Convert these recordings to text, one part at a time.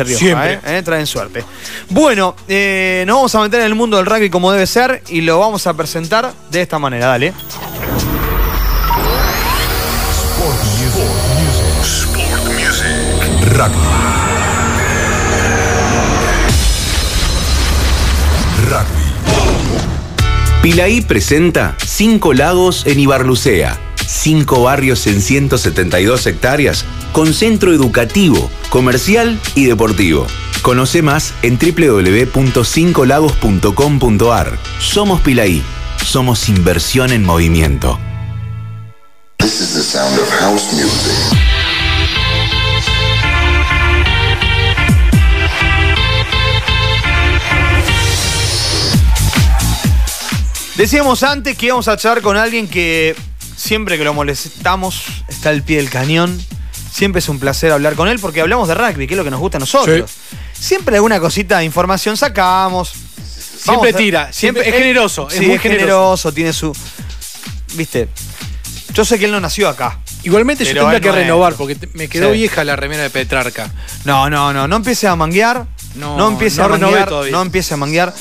Rioja, Siempre. ¿eh? ¿Eh? Traen suerte. Bueno, eh, nos vamos a meter en el mundo del rugby como debe ser y lo vamos a presentar de esta manera. Dale. Rugby. Rugby. Pilaí presenta Cinco lagos en Ibarlucea. Cinco barrios en 172 hectáreas con centro educativo, comercial y deportivo. Conoce más en www.cincolagos.com.ar. Somos Pilaí. Somos inversión en movimiento. This is the sound of house music. Decíamos antes que íbamos a charlar con alguien que siempre que lo molestamos está al pie del cañón. Siempre es un placer hablar con él porque hablamos de rugby, que es lo que nos gusta a nosotros. Siempre alguna cosita de información sacamos. Siempre Vamos tira, siempre- es generoso, es sí, muy es generoso, tiene su. Viste. Yo sé que él no nació acá. Igualmente yo tendría que no es. renovar porque me quedó Sí. vieja la remera de Petrarca. No, no, no, no empiece a manguear. No, No, empiece no a manguear. No empiece a manguear.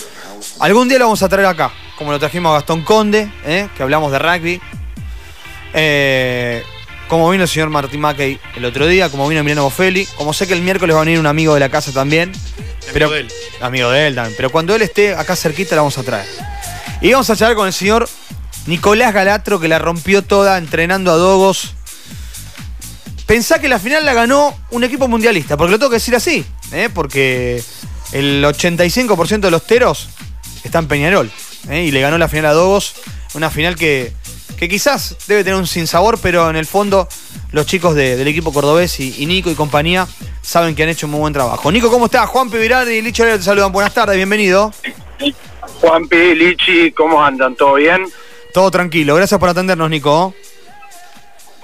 Algún día lo vamos a traer acá, como lo trajimos a Gastón Conde, ¿eh? que hablamos de rugby. Eh, como vino el señor Martín Mackey el otro día, como vino Emiliano Boffelli. Como sé que el miércoles va a venir un amigo de la casa también. Pero, de él. Amigo de él también. Pero cuando él esté acá cerquita, la vamos a traer. Y vamos a charlar con el señor Nicolás Galatro, que la rompió toda entrenando a Dogos. Pensá que la final la ganó un equipo mundialista, porque lo tengo que decir así, ¿eh? porque el 85% de los teros está en Peñarol, ¿eh? y le ganó la final a Dogos, una final que, que quizás debe tener un sinsabor, pero en el fondo los chicos de- del equipo cordobés y, y Nico y compañía saben que han hecho un muy buen trabajo. Nico, ¿cómo estás? Juan Pivirardi y Herrera te saludan, buenas tardes, bienvenido. Juanpi, Lichi, ¿cómo andan? ¿Todo bien? Todo tranquilo, gracias por atendernos, Nico.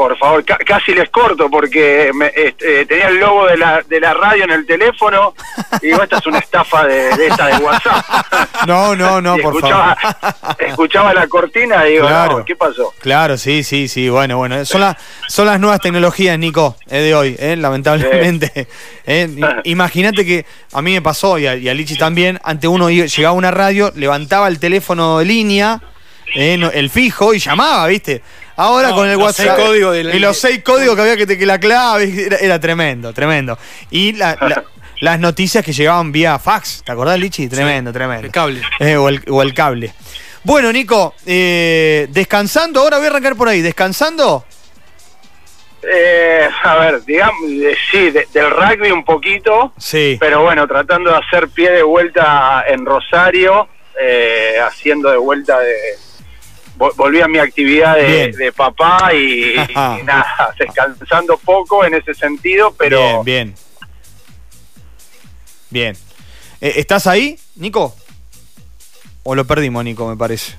Por favor, ca- casi les corto porque me- este, eh, tenía el logo de la, de la radio en el teléfono y digo, esta es una estafa de, de esta de WhatsApp. No, no, no, por escuchaba, favor. escuchaba la cortina y digo, Claro. no, ¿qué pasó? Claro, sí, sí, sí. Bueno, bueno. Son, las son las nuevas tecnologías, Nico, eh, de hoy, eh, lamentablemente. Eh, i- Imagínate que a mí me pasó y a, y a Lichi también. Ante uno llegaba a una radio, levantaba el teléfono de línea, eh, el fijo, y llamaba, ¿viste? Ahora No, con el WhatsApp. seis códigos de la- y los seis códigos que había que, te- que la clave. Era, era tremendo, tremendo. Y la- la- las noticias que llegaban vía fax. ¿Te acordás, Lichi? Tremendo, tremendo. el cable. Eh, o, el, o el cable. Bueno, Nico, eh, descansando, ahora voy a arrancar por ahí. ¿Descansando? Eh, a ver, digamos, sí, de- del rugby un poquito, Sí. pero bueno, tratando de hacer pie de vuelta en Rosario, eh, haciendo de vuelta de... vol- Volví a mi actividad de, de papá y, y nada, descansando poco en ese sentido, pero Bien, bien. Bien. Eh, ¿Estás ahí, Nico? ¿O lo perdimos, Nico, me parece?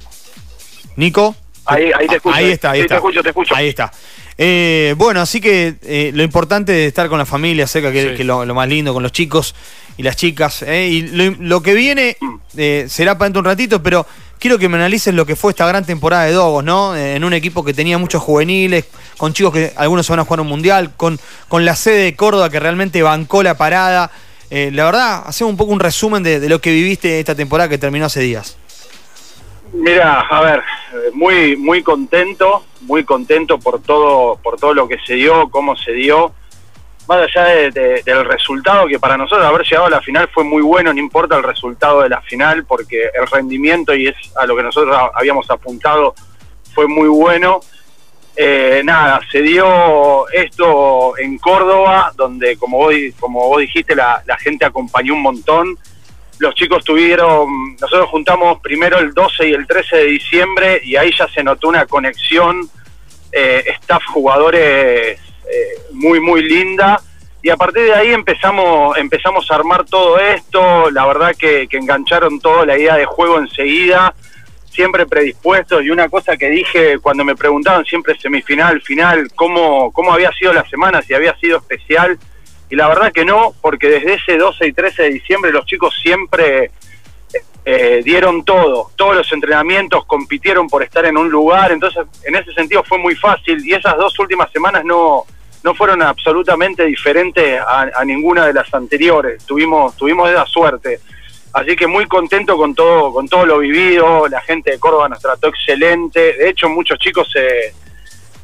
¿Nico? Ahí- ahí te escucho. Ahí está, ahí Sí, está. te escucho, te escucho. Ahí está. Eh, bueno, así que eh, lo importante es estar con la familia cerca, que, Sí. que lo, lo más lindo, con los chicos y las chicas. eh, y lo, lo que viene eh, será para dentro de un ratito, pero quiero que me analices lo que fue esta gran temporada de Dogos, ¿no? Eh, en un equipo que tenía muchos juveniles, con chicos que algunos se van a jugar un mundial, con, con la sede de Córdoba que realmente bancó la parada. Eh, la verdad, hacemos un poco un resumen de, de lo que viviste esta temporada que terminó hace días. Mira, a ver, eh, muy muy contento, muy contento por todo por todo lo que se dio, cómo se dio. Más allá de- de- del resultado, que para nosotros haber llegado a la final fue muy bueno, no importa el resultado de la final, porque el rendimiento, y es a lo que nosotros habíamos apuntado, fue muy bueno. Eh, nada, se dio esto en Córdoba, donde como vos, como vos dijiste, la, la gente acompañó un montón. Los chicos tuvieron, nosotros juntamos primero el 12 y el 13 de diciembre y ahí ya se notó una conexión, eh, staff jugadores eh, muy, muy linda. Y a partir de ahí empezamos, empezamos a armar todo esto, la verdad que, que engancharon toda la idea de juego enseguida siempre predispuestos. Y una cosa que dije cuando me preguntaban siempre semifinal, final, cómo, cómo había sido la semana, si había sido especial, y la verdad que no, porque desde ese 12 y 13 de diciembre los chicos siempre eh, dieron todo, todos los entrenamientos, compitieron por estar en un lugar, entonces en ese sentido fue muy fácil. Y esas dos últimas semanas no, no fueron absolutamente diferentes a, a ninguna de las anteriores. Tuvimos, tuvimos esa suerte. Así que muy contento con todo, con todo lo vivido. La gente de Córdoba nos trató excelente. De hecho, muchos chicos se,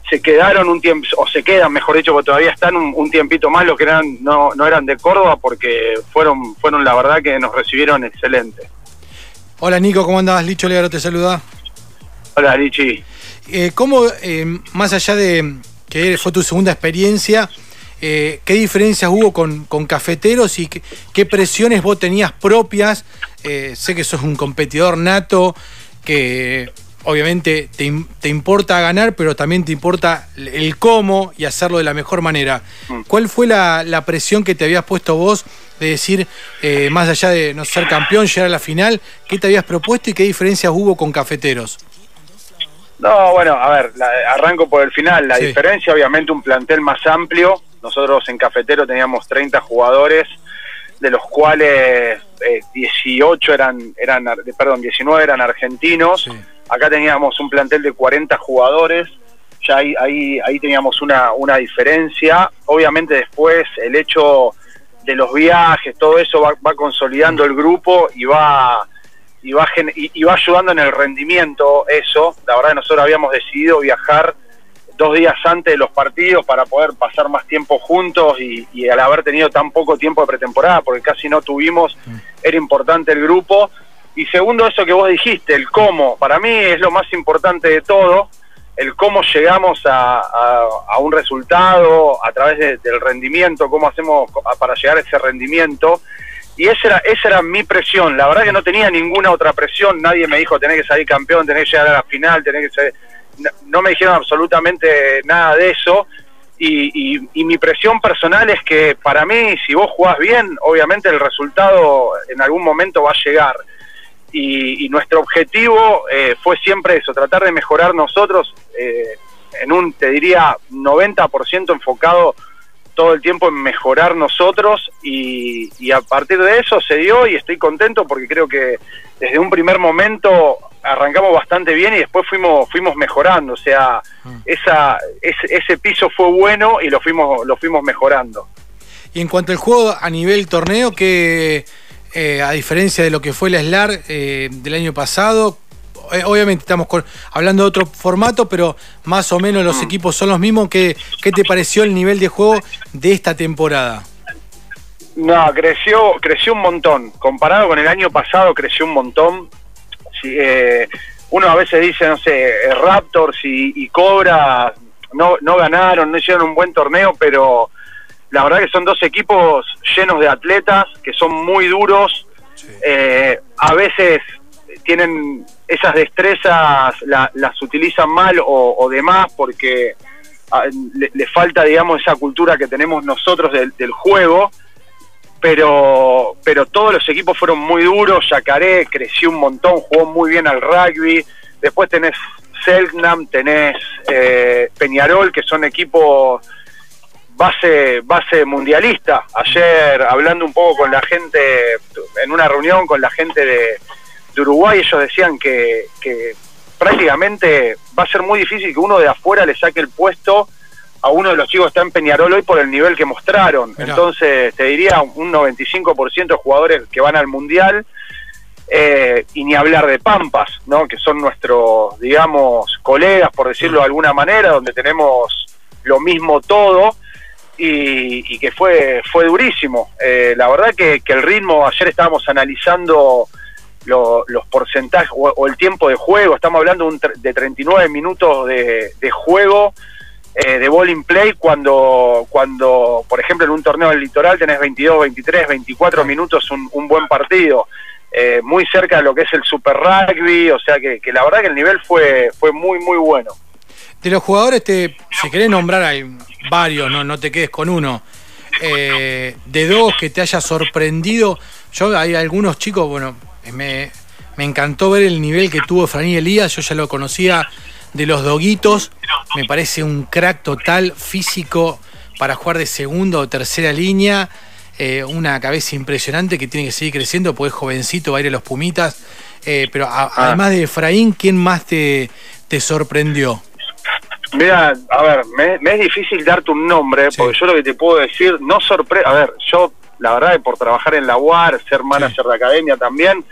se quedaron un tiempo, o se quedan, mejor dicho, porque todavía están un, un tiempito más los que eran, no, no eran de Córdoba, porque fueron, fueron la verdad que nos recibieron excelente. Hola Nico, ¿cómo andás? Licho Legaro te saluda. Hola, Lichi. Eh, ¿Cómo, eh, más allá de que fue tu segunda experiencia, eh, qué diferencias hubo con, con cafeteros y qué, qué presiones vos tenías propias? Eh, sé que sos un competidor nato, que obviamente te, te importa ganar, pero también te importa el cómo y hacerlo de la mejor manera. Mm. ¿Cuál fue la, la presión que te habías puesto vos de decir, eh, más allá de no ser campeón, llegar a la final, qué te habías propuesto y qué diferencias hubo con cafeteros? No, bueno, a ver, la- arranco por el final. La Sí. diferencia, obviamente, un plantel más amplio. Nosotros en Cafetero teníamos 30 jugadores, de los cuales eh, 18 eran, eran, perdón, 19 eran argentinos. Sí. Acá teníamos un plantel de 40 jugadores. Ya ahí, ahí, ahí teníamos una, una diferencia. Obviamente después el hecho de los viajes, todo eso va, va consolidando el grupo y va y va, y, y va ayudando en el rendimiento eso. La verdad nosotros habíamos decidido viajar dos días antes de los partidos para poder pasar más tiempo juntos y, y al haber tenido tan poco tiempo de pretemporada, porque casi no tuvimos, era importante el grupo. Y segundo, eso que vos dijiste, el cómo, para mí es lo más importante de todo, el cómo llegamos a, a- a un resultado a través de- del rendimiento, cómo hacemos para llegar a ese rendimiento. Y esa era, esa era mi presión. La verdad que no tenía ninguna otra presión. Nadie me dijo tenés que salir campeón, tenés que llegar a la final, tenés que ser... No, me dijeron absolutamente nada de eso. Y, y- y mi presión personal es que para mí, si vos jugás bien, obviamente el resultado en algún momento va a llegar. Y, y nuestro objetivo eh, fue siempre eso, tratar de mejorar nosotros eh, en un, te diría, 90% enfocado todo el tiempo en mejorar nosotros y, y a partir de eso se dio y estoy contento porque creo que desde un primer momento arrancamos bastante bien y después fuimos fuimos mejorando, o sea, esa ese, ese piso fue bueno y lo fuimos lo fuimos mejorando. Y en cuanto al juego a nivel torneo, que eh, a diferencia de lo que fue la SLAR eh, del año pasado, eh, obviamente estamos con- hablando de otro formato, pero más o menos los equipos son los mismos. ¿Qué, ¿Qué te pareció el nivel de juego de esta temporada? No, creció, creció un montón. Comparado con el año pasado, creció un montón. Sí, eh, uno a veces dice, no sé, eh, Raptors y, y Cobra no, no ganaron, no hicieron un buen torneo, pero la verdad que son dos equipos llenos de atletas, que son muy duros. Eh, a veces tienen esas destrezas, la- las utilizan mal o, demás porque ah, le, le falta, digamos, esa cultura que tenemos nosotros del, del juego. Pero pero todos los equipos fueron muy duros, Yacaré creció un montón, jugó muy bien al rugby, después tenés Selknam, tenés eh, Peñarol, que son equipos base base mundialista. Ayer hablando un poco con la gente, en una reunión con la gente de, de Uruguay, ellos decían que, que prácticamente va a ser muy difícil que uno de afuera le saque el puesto a uno de los chicos que está en Peñarol hoy por el nivel que mostraron. Mirá. Entonces, te diría un 95% de jugadores que van al Mundial eh, y ni hablar de Pampas, ¿no? que son nuestros, digamos, colegas, por decirlo de alguna manera, donde tenemos lo mismo todo y, y que fue, fue durísimo. Eh, la verdad que, que el ritmo, ayer estábamos analizando lo- los porcentajes o, o el tiempo de juego, estamos hablando de, un de 39 minutos de, de juego eh, de bowling play cuando, cuando, por ejemplo, en un torneo del litoral tenés 22, 23, 24 minutos, un, un buen partido. Eh, muy cerca de lo que es el Super Rugby, o sea que, que la verdad que el nivel fue, fue muy, muy bueno. De los jugadores, te, si querés nombrar, hay varios, no, no te quedes con uno. Eh, de dos que te haya sorprendido. Yo hay algunos chicos, bueno, me, me encantó ver el nivel que tuvo Franí Elías, yo ya lo conocía de los doguitos. Me parece un crack total, físico, para jugar de segunda o tercera línea. Eh, una cabeza impresionante que tiene que seguir creciendo, porque es jovencito, va a ir a los Pumitas. Eh, pero a- además de Efraín, ¿quién más te, te sorprendió? Mira, a ver, me, me es difícil darte un nombre, Sí. porque yo lo que te puedo decir, no sorprende, a ver, yo la verdad que por trabajar en la UAR, ser manager de academia también,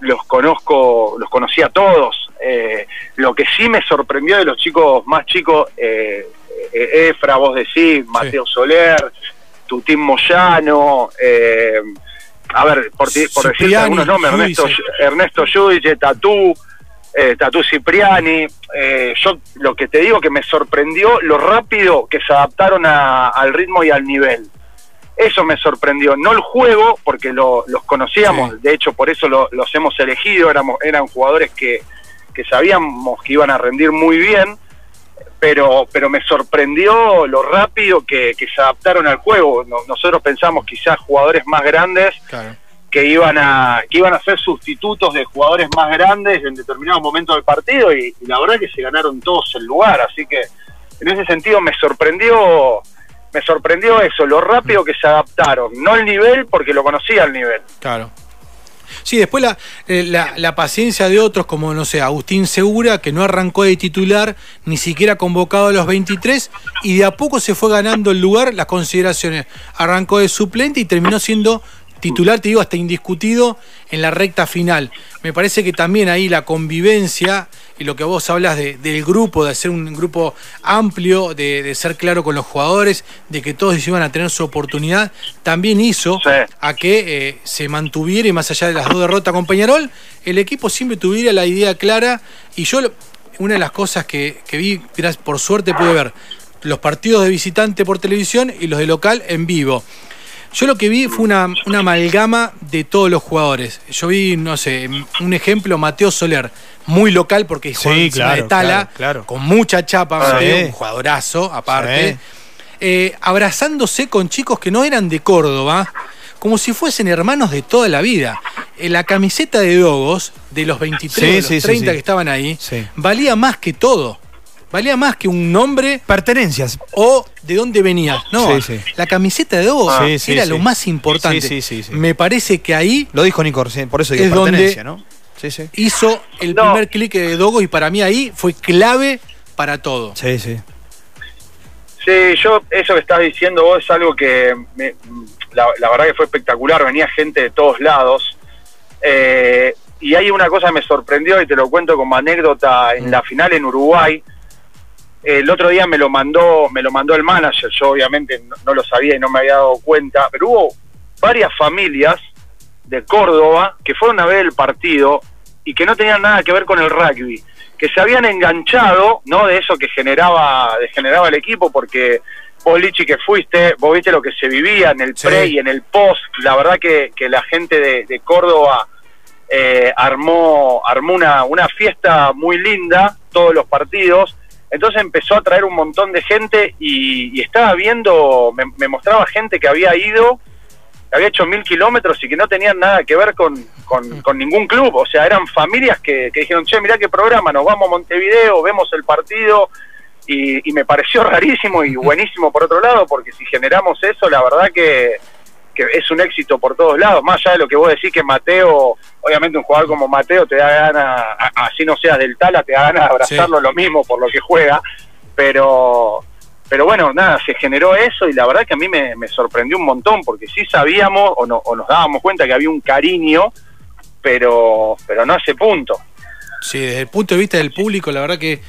los conozco, los conocí a todos. Eh, lo que sí me sorprendió de los chicos más chicos, eh, eh, Efra, vos decís, Mateo Soler, Tutín Moyano, eh, a ver, por, por decirte Cipriani, algunos nombres, Ernesto. Ernesto Tatú, eh, Tatú Cipriani. eh, yo lo que te digo que me sorprendió lo rápido que se adaptaron a- al ritmo y al nivel. Eso me sorprendió, no el juego, porque lo- los conocíamos, Sí. de hecho por eso lo- los hemos elegido, éramos, eran jugadores que, que sabíamos que iban a rendir muy bien, pero, pero me sorprendió lo rápido que, que se adaptaron al juego. No- nosotros pensamos quizás jugadores más grandes Claro. Que iban a que iban a ser sustitutos de jugadores más grandes en determinados momentos del partido y, la verdad que se ganaron todos el lugar así que en ese sentido me sorprendió me sorprendió eso lo rápido que se adaptaron no el nivel porque lo conocía el nivel Claro. Sí, después la, eh, la, la paciencia de otros, como no sé, Agustín Segura, que no arrancó de titular, ni siquiera convocado a los 23, y de a poco se fue ganando el lugar, las consideraciones. Arrancó de suplente y terminó siendo titular, te digo, hasta indiscutido en la recta final. Me parece que también ahí la convivencia y lo que vos hablas de- del grupo, de ser un grupo amplio, de, de ser claro con los jugadores, de que todos iban a tener su oportunidad, también hizo Sí. a que eh, se mantuviera y más allá de las dos derrotas con Peñarol, el equipo siempre tuviera la idea clara y yo una de las cosas que, que vi, por suerte pude ver los partidos de visitante por televisión y los de local en vivo. Yo lo que vi fue una, una amalgama de todos los jugadores. Yo vi, no sé, un ejemplo, Mateo Soler, muy local porque Sí, encima claro, de Tala, claro, claro. con mucha chapa, Ah, Mateo, sí. un jugadorazo aparte. Sí. Eh, abrazándose con chicos que no eran de Córdoba, como si fuesen hermanos de toda la vida. Eh, la camiseta de Dogos, de los 23, Sí, de los sí, sí, 30 sí. que estaban ahí, Sí. valía más que todo. Valía más que un nombre Pertenencias. o de dónde venías. No, Sí, sí. la camiseta de Sí, sí, era sí. lo más importante. Sí, sí, sí, sí. Me parece que ahí Lo dijo Nico recién, por eso digo Es donde- pertenencia, ¿no? Sí, sí. hizo el No. primer clic de Dogos y para mí ahí fue clave para todo. Sí, sí. Sí, yo, eso que estás diciendo vos es algo que me- la, la verdad que fue espectacular, venía gente de todos lados. Eh, y hay una cosa que me sorprendió y te lo cuento como anécdota en la final en Uruguay. El otro día me lo mandó, me lo mandó el manager, yo obviamente no, no lo sabía y no me había dado cuenta, pero hubo varias familias de Córdoba que fueron a ver el partido y que no tenían nada que ver con el rugby, que se habían enganchado, ¿no? De eso que generaba, generaba el equipo, porque vos, Lichi, que fuiste, vos viste lo que se vivía en el Sí. pre y en el post, la verdad que, que la gente de, de Córdoba eh, armó, armó una, una fiesta muy linda, todos los partidos, entonces empezó a traer un montón de gente y, y estaba viendo, me, me mostraba gente que había ido, que había hecho mil kilómetros y que no tenían nada que ver con, con, con ningún club, o sea, eran familias que, que dijeron, che, mirá qué programa, nos vamos a Montevideo, vemos el partido, y, y me pareció rarísimo y buenísimo por otro lado, porque si generamos eso, la verdad que, que es un éxito por todos lados, más allá de lo que vos decís que Mateo, obviamente un jugador como Mateo te da ganas, así no seas del Tala, te da ganas de abrazarlo lo mismo por lo que juega, pero pero bueno, nada, se generó eso y la verdad que a mí me, me sorprendió un montón, porque sí sabíamos o, no- o nos dábamos cuenta que había un cariño, pero, pero no a ese punto. Sí, desde el punto de vista del público, la verdad que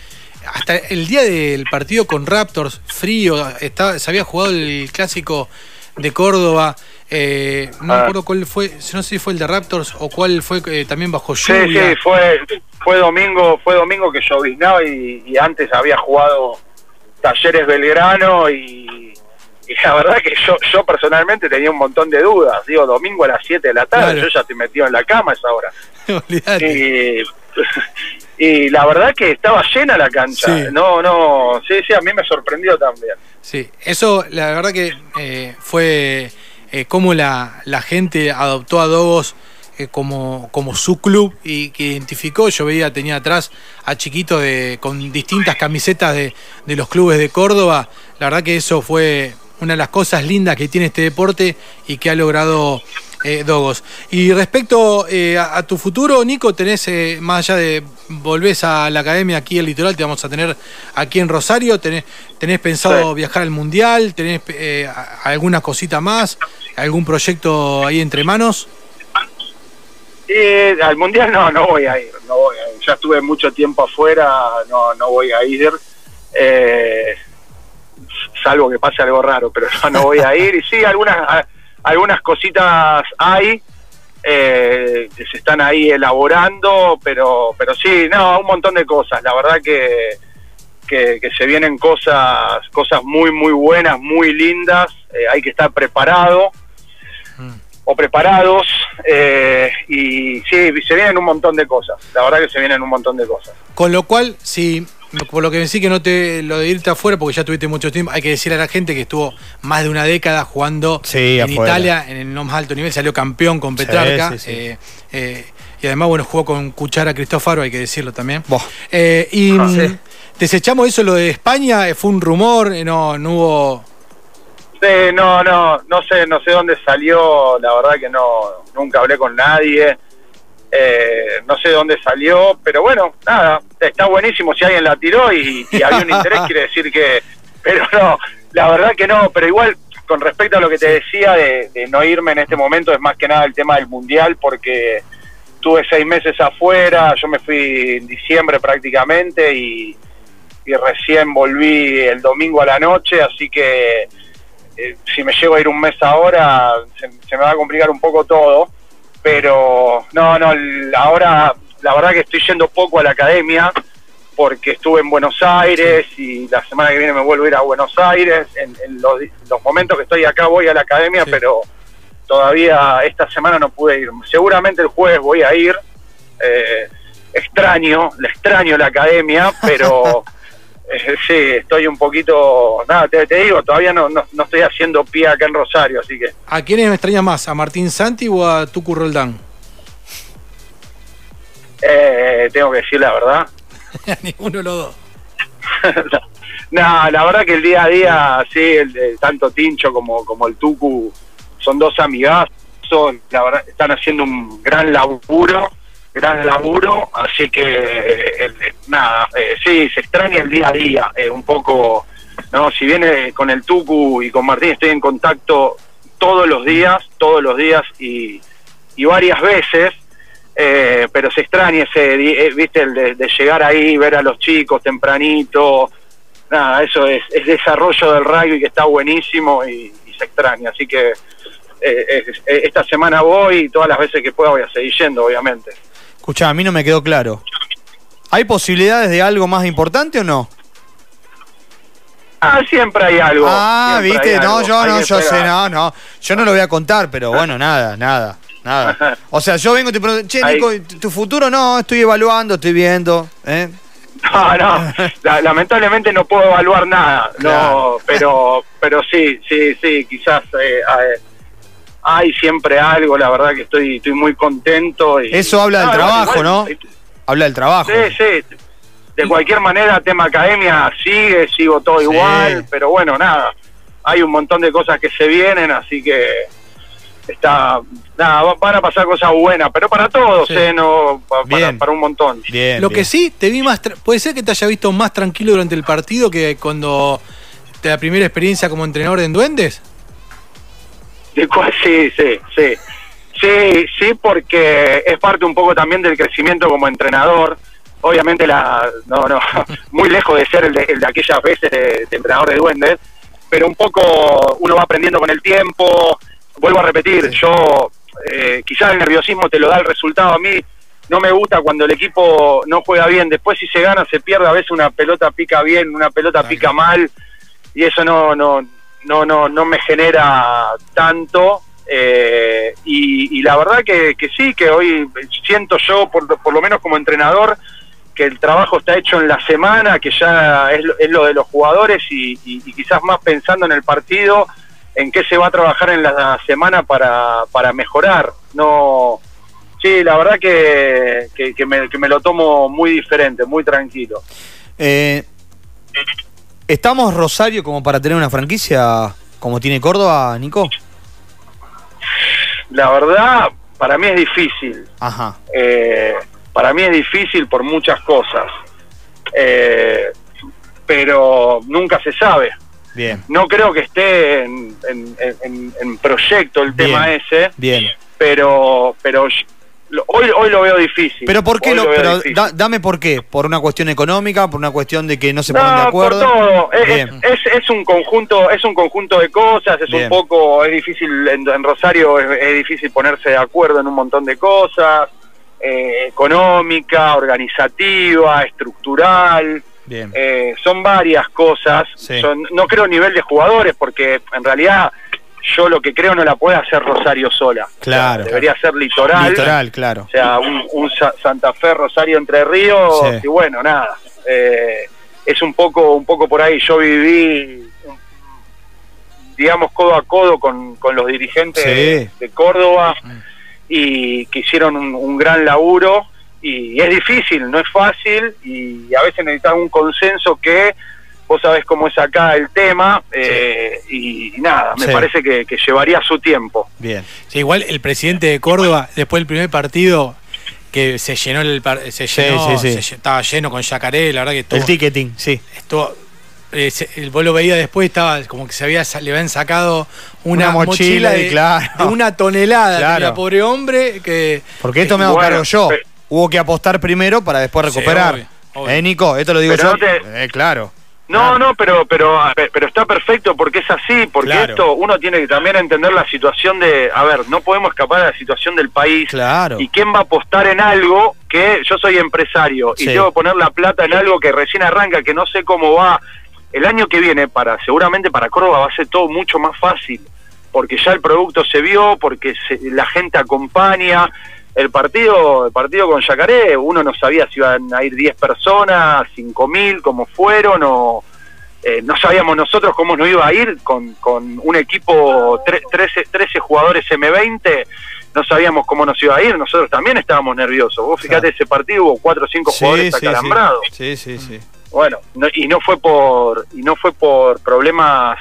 hasta el día del partido con Raptors, frío, estaba, se había jugado el clásico de Córdoba. Eh, no me Ah. acuerdo cuál fue, no sé si fue el de Raptors o cuál fue eh, también bajo Sí, lluvia. sí, fue, fue domingo, fue domingo que lloviznaba y, y antes había jugado Talleres Belgrano y, y la verdad que yo, yo personalmente tenía un montón de dudas. Digo, domingo a las 7 de la tarde, Claro. yo ya estoy metido en la cama a esa hora. Y la verdad que estaba llena la cancha. Sí. No, no, sí, sí, a mí me sorprendió también. Sí, eso la verdad que eh, fue eh, como la, la gente adoptó a Dogos eh, como, como su club y que identificó, yo veía, tenía atrás a chiquitos de, con distintas camisetas de, de los clubes de Córdoba, la verdad que eso fue una de las cosas lindas que tiene este deporte y que ha logrado eh, Dogos. Y respecto eh, a, a tu futuro, Nico, tenés, eh, más allá de volvés a la academia aquí en Litoral, te vamos a tener aquí en Rosario, tenés, tenés pensado Sí. viajar al Mundial, tenés eh, alguna cosita más, algún proyecto ahí entre manos. Y al mundial no, no voy a ir, no voy a ir. Ya estuve mucho tiempo afuera, no, no voy a ir. Eh, salvo que pase algo raro, pero no, no voy a ir. Y sí, algunas, algunas cositas hay eh, que se están ahí elaborando, pero, pero sí, no, un montón de cosas. La verdad que, que, que se vienen cosas, cosas muy, muy buenas, muy lindas. Eh, hay que estar preparado o preparados eh, y sí, se vienen un montón de cosas. La verdad que se vienen un montón de cosas. Con lo cual, si por lo que decís que no te lo de irte afuera, porque ya tuviste mucho tiempo, hay que decirle a la gente que estuvo más de una década jugando Sí, en afuera. Italia en el no más alto nivel, salió campeón con Petrarca. sí, sí. eh, eh, y además, bueno, jugó con Cuchara Cristófaro, hay que decirlo también. Eh, y Ah, mm, sí. desechamos eso, lo de España, eh, fue un rumor, eh, no, no hubo. Sí, no, no, no sé, no sé dónde salió, la verdad que no, nunca hablé con nadie, eh, no sé dónde salió, pero bueno, nada, está buenísimo si alguien la tiró y, y había un interés, quiere decir que, pero no, la verdad que no, pero igual con respecto a lo que te decía de, de no irme en este momento, es más que nada el tema del mundial, porque tuve seis meses afuera, yo me fui en diciembre prácticamente y, y recién volví el domingo a la noche, así que eh, si me llego a ir un mes ahora, se, se me va a complicar un poco todo. Pero no, no, ahora la verdad que estoy yendo poco a la academia porque estuve en Buenos Aires y la semana que viene me vuelvo a ir a Buenos Aires. En, en los, momentos que estoy acá voy a la academia, Sí. pero todavía esta semana no pude ir. Seguramente el jueves voy a ir. Eh, extraño, le extraño la academia, pero sí, estoy un poquito, nada, te, te digo, todavía no, no, no estoy haciendo pie acá en Rosario, así que ¿A quiénes me extrañas más? ¿A Martín Santi o a Tucu Roldán? eh, tengo que decir la verdad. A Ninguno de los dos. no, la verdad que el día a día, sí, el, de tanto Tincho como, como el Tucu son dos amigazos, la verdad están haciendo un gran laburo, gran laburo, así que eh, el- el- nada, eh, sí, se extraña el día a día, eh, un poco, no, si viene con el Tucu y con Martín estoy en contacto todos los días, todos los días y, y varias veces, eh, pero se extraña ese, eh, viste, el de, llegar ahí, ver a los chicos tempranito, nada, eso es, es desarrollo del rugby que está buenísimo y, y se extraña, así que eh, es- eh, esta semana voy y todas las veces que pueda voy a seguir yendo, obviamente. Escuchá, a mí no me quedó claro. ¿Hay posibilidades de algo más importante o no? Ah, siempre hay algo. Ah, siempre viste, no, algo, yo no, yo sé, no, no. Yo no lo voy a contar, pero bueno, nada, nada, nada. O sea, yo vengo y te pregunto, che. Nico, ¿tu- ¿tu futuro? No, estoy evaluando, estoy viendo. ¿eh? No, no, la- lamentablemente no puedo evaluar nada, no, pero pero sí, sí, sí, quizás eh, eh, hay siempre algo, la verdad que estoy estoy muy contento. Y, Eso habla del No, trabajo, ¿no? Habla del trabajo. Sí, sí, de cualquier manera, tema academia sigue, sigo todo Sí. igual, pero bueno, nada, hay un montón de cosas que se vienen, así que está, nada, va- van a pasar cosas buenas, pero para todos, Sí. eh, no, pa- para, Bien. para un montón. Bien. Lo bien. que sí, te vi más. tra- Puede ser que te haya visto más tranquilo durante el partido que cuando te la primera experiencia como entrenador en Duendes. De cual, sí, sí, sí. Sí, sí, porque es parte un poco también del crecimiento como entrenador. Obviamente, la, no, no, muy lejos de ser el de, el de aquellas veces de, de entrenador de duendes, pero un poco uno va aprendiendo con el tiempo. Vuelvo a repetir, yo eh, quizás el nerviosismo te lo da el resultado. A mí no me gusta cuando el equipo no juega bien. Después, si se gana, se pierde. A veces una pelota pica bien, una pelota pica mal y eso no no no no no me genera tanto eh, y, la verdad que, que sí que hoy siento yo por, por lo menos como entrenador que el trabajo está hecho en la semana que ya es, lo- es lo de los jugadores y, y- y quizás más pensando en el partido en qué se va a trabajar en la semana para, para mejorar. No sí la verdad que, que, que me, que me lo tomo muy diferente muy tranquilo. Eh, ¿Estamos Rosario como para tener una franquicia como tiene Córdoba, Nico? la verdad, para mí es difícil. Ajá. Eh, para mí es difícil por muchas cosas. Eh, pero nunca se sabe. Bien. No creo que esté en, en- en- en proyecto el Bien. tema ese, Bien. pero pero hoy hoy lo veo difícil. Pero ¿por qué lo, pero da- dame por qué? ¿Por una cuestión económica? ¿Por una cuestión de que no se No, ponen de acuerdo? por todo. Es, es, es un conjunto, es un conjunto de cosas. Es Bien. un poco, es difícil en, en Rosario es, es difícil ponerse de acuerdo en un montón de cosas, eh, económica, organizativa, estructural. Bien. Eh, son varias cosas. Sí. Son- no creo nivel de jugadores porque en realidad yo lo que creo no la puede hacer Rosario sola. Claro. O sea, debería ser litoral. Litoral, claro. O sea, un, un Sa- Santa Fe, Rosario, Entre Ríos, Sí. y bueno, nada. Eh, es un poco, un poco por ahí. Yo viví, digamos, codo a codo con, con los dirigentes Sí. de, de Córdoba y que hicieron un, un gran laburo. Y es difícil, no es fácil, y a veces necesitas un consenso que vos sabés cómo es acá el tema, eh, y, y nada, me Sí. parece que, que llevaría su tiempo. Bien. Sí, igual el presidente de Córdoba, después del primer partido, que se llenó el se llenó, sí, sí. se estaba lleno con yacaré, la verdad que estuvo, El ticketing, sí. estuvo- eh, se- el vos lo veía después, estaba como que se había sa- le habían sacado una, Una mochila de, y claro. de una tonelada, Claro. tenía pobre hombre que Porque esto me hago Bueno, cargo yo. pero- Hubo que apostar primero para después Sí, recuperar. obvio, obvio. Eh, Nico, esto lo digo Pero yo. no te- Eh, claro. No, no, pero, pero pero está perfecto porque es así, porque Claro. esto uno tiene que también entender la situación de, a ver, no podemos escapar de la situación del país Claro. y quién va a apostar en algo que yo soy empresario y tengo que poner la plata en algo que recién arranca, que no sé cómo va. El año que viene para seguramente para Córdoba va a ser todo mucho más fácil, porque ya el producto se vio, porque se- la gente acompaña. El partido, el partido con Yacaré, uno no sabía si iban a ir 10 personas, 5 mil, cómo fueron, o eh, no sabíamos nosotros cómo nos iba a ir con, con un equipo, tre- 13, 13 jugadores M20, no sabíamos cómo nos iba a ir, nosotros también estábamos nerviosos. Vos fíjate, ese partido hubo 4 o 5 jugadores sí. acalambrados. Sí, sí, sí. Bueno, no- y no fue por y no fue por problemas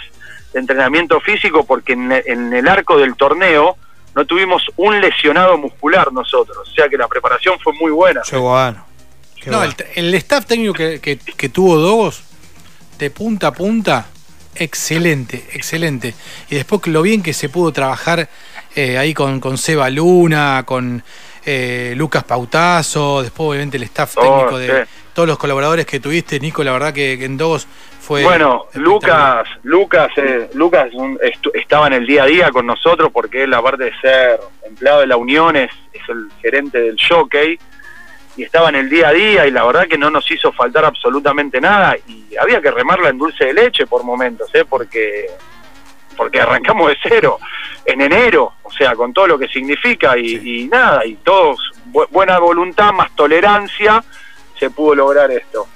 de entrenamiento físico porque en, en el arco del torneo no tuvimos un lesionado muscular nosotros, o sea que la preparación fue muy buena. Qué bueno. Qué No, bueno. el, el staff técnico que, que- que tuvo Dogos, de punta a punta, excelente, excelente. Y después lo bien que se pudo trabajar eh, ahí con, con Seba Luna, con eh, Lucas Pautazo, después obviamente el staff Oh, técnico de sí. todos los colaboradores que tuviste, Nico, la verdad que, que en Dogos fue... bueno. Lucas, Lucas, eh, Lucas un- estaba en el día a día con nosotros porque él, aparte de ser empleado de la Unión, es, es el gerente del jockey y estaba en el día a día y la verdad que no nos hizo faltar absolutamente nada y había que remarla en dulce de leche por momentos, ¿eh? porque porque arrancamos de cero en enero, o sea, con todo lo que significa y, y nada, y todos bu- buena voluntad más tolerancia se pudo lograr esto.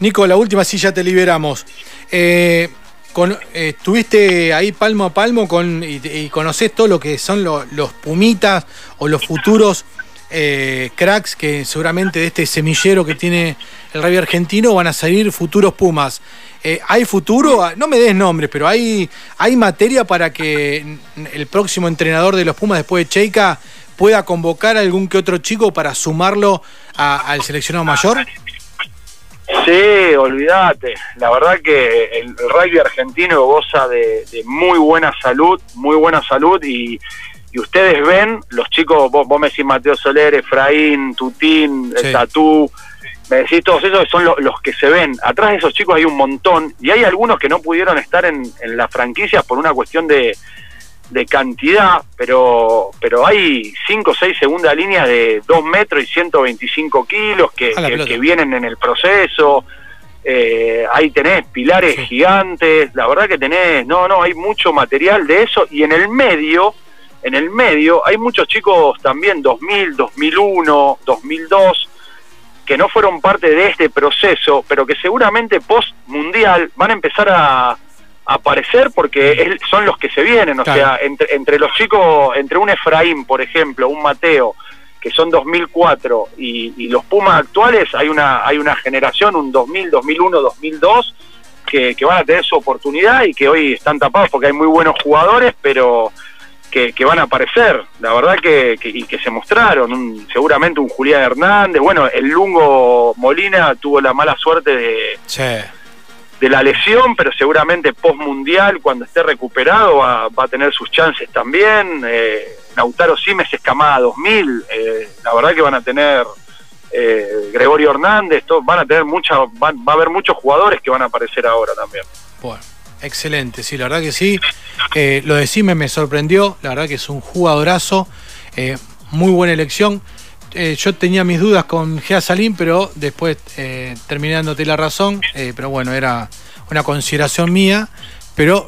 Nico, la última sí ya te liberamos. Eh, con- eh, estuviste ahí palmo a palmo con, y, y conocés todo lo que son lo- los pumitas o los futuros eh, cracks que seguramente de este semillero que tiene el rugby argentino van a salir futuros pumas. Eh, ¿Hay futuro? No me des nombres, pero hay, hay materia para que el próximo entrenador de los Pumas después de Cheika pueda convocar a algún que otro chico para sumarlo al seleccionado mayor? Sí, olvídate. La verdad que el rugby argentino goza de muy buena salud, muy buena salud y, y ustedes ven, los chicos, vos, vos me decís Mateo Soler, Efraín, Tutín, Sí. Tatú, me decís todos esos son lo- los que se ven. Atrás de esos chicos hay un montón y hay algunos que no pudieron estar en, en las franquicias por una cuestión de, de cantidad, pero pero hay cinco o seis segunda líneas de 2 metros y 125 kilos que, que- vienen en el proceso. Eh, ahí tenés pilares Sí. gigantes, la verdad que tenés, no, no, hay mucho material de eso y en el medio, en el medio hay muchos chicos también 2000, 2001, 2002 que no fueron parte de este proceso, pero que seguramente post mundial van a empezar a, a aparecer porque es- son los que se vienen, o Claro. sea, entre, entre los chicos, entre un Efraín, por ejemplo, un Mateo, que son 2004 y, y los Pumas actuales, hay una hay una generación, un 2000, 2001, 2002 que, que van a tener su oportunidad y que hoy están tapados porque hay muy buenos jugadores, pero que, que van a aparecer, la verdad que, que- y que se mostraron, un- seguramente un Julián Hernández, bueno, el Lungo Molina tuvo la mala suerte de, Sí. de la lesión, pero seguramente post mundial, cuando esté recuperado, va, va a tener sus chances también. Eh, Lautaro Simes es camada 2000, eh, la verdad que van a tener eh, Gregorio Hernández, van a tener mucha, van- va a haber muchos jugadores que van a aparecer ahora también. Bueno, excelente, sí, la verdad que sí. Eh, lo de Simes me sorprendió, la verdad que es un jugadorazo, eh, muy buena elección. Eh, yo tenía mis dudas con Gea Salim, pero después terminé dándote la razón, pero bueno, era una consideración mía, pero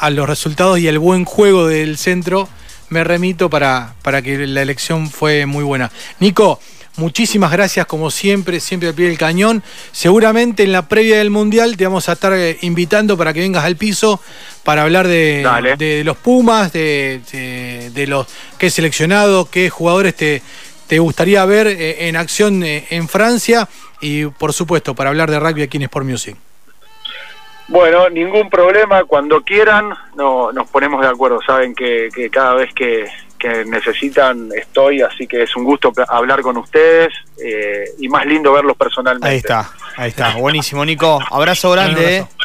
a los resultados y el buen juego del centro me remito para, para que la elección fue muy buena. Nico, muchísimas gracias como siempre, siempre al pie del cañón. Seguramente en la previa del Mundial te vamos a estar eh, invitando para que vengas al piso para hablar de, los Pumas, de, los qué seleccionado, qué jugadores te, te gustaría ver eh, en acción eh, en Francia y por supuesto para hablar de rugby aquí en Sport Music. Bueno, ningún problema, cuando quieran no, nos ponemos de acuerdo, saben que, que cada vez que, que necesitan estoy, así que es un gusto hablar con ustedes eh, y más lindo verlos personalmente. Ahí está, ahí está. Buenísimo, Nico. Abrazo grande. Eh. abrazo.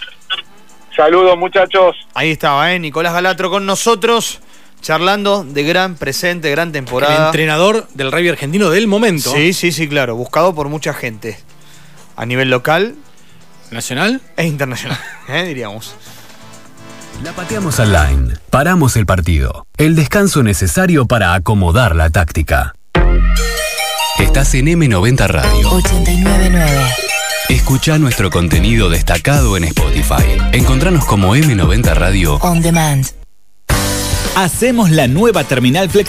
Saludos muchachos. Ahí estaba, ¿eh? Nicolás Galatro con nosotros, charlando de gran presente, gran El temporada. entrenador del rugby argentino del momento. Sí, sí, sí, claro. Buscado por mucha gente. A nivel local Nacional. e internacional, ¿eh? diríamos. La pateamos al line. Paramos el partido. El descanso necesario para acomodar la táctica. Estás en M90 Radio. 899. Escucha nuestro contenido destacado en Spotify. Encontranos como M90 Radio On demand. Hacemos la nueva terminal flexible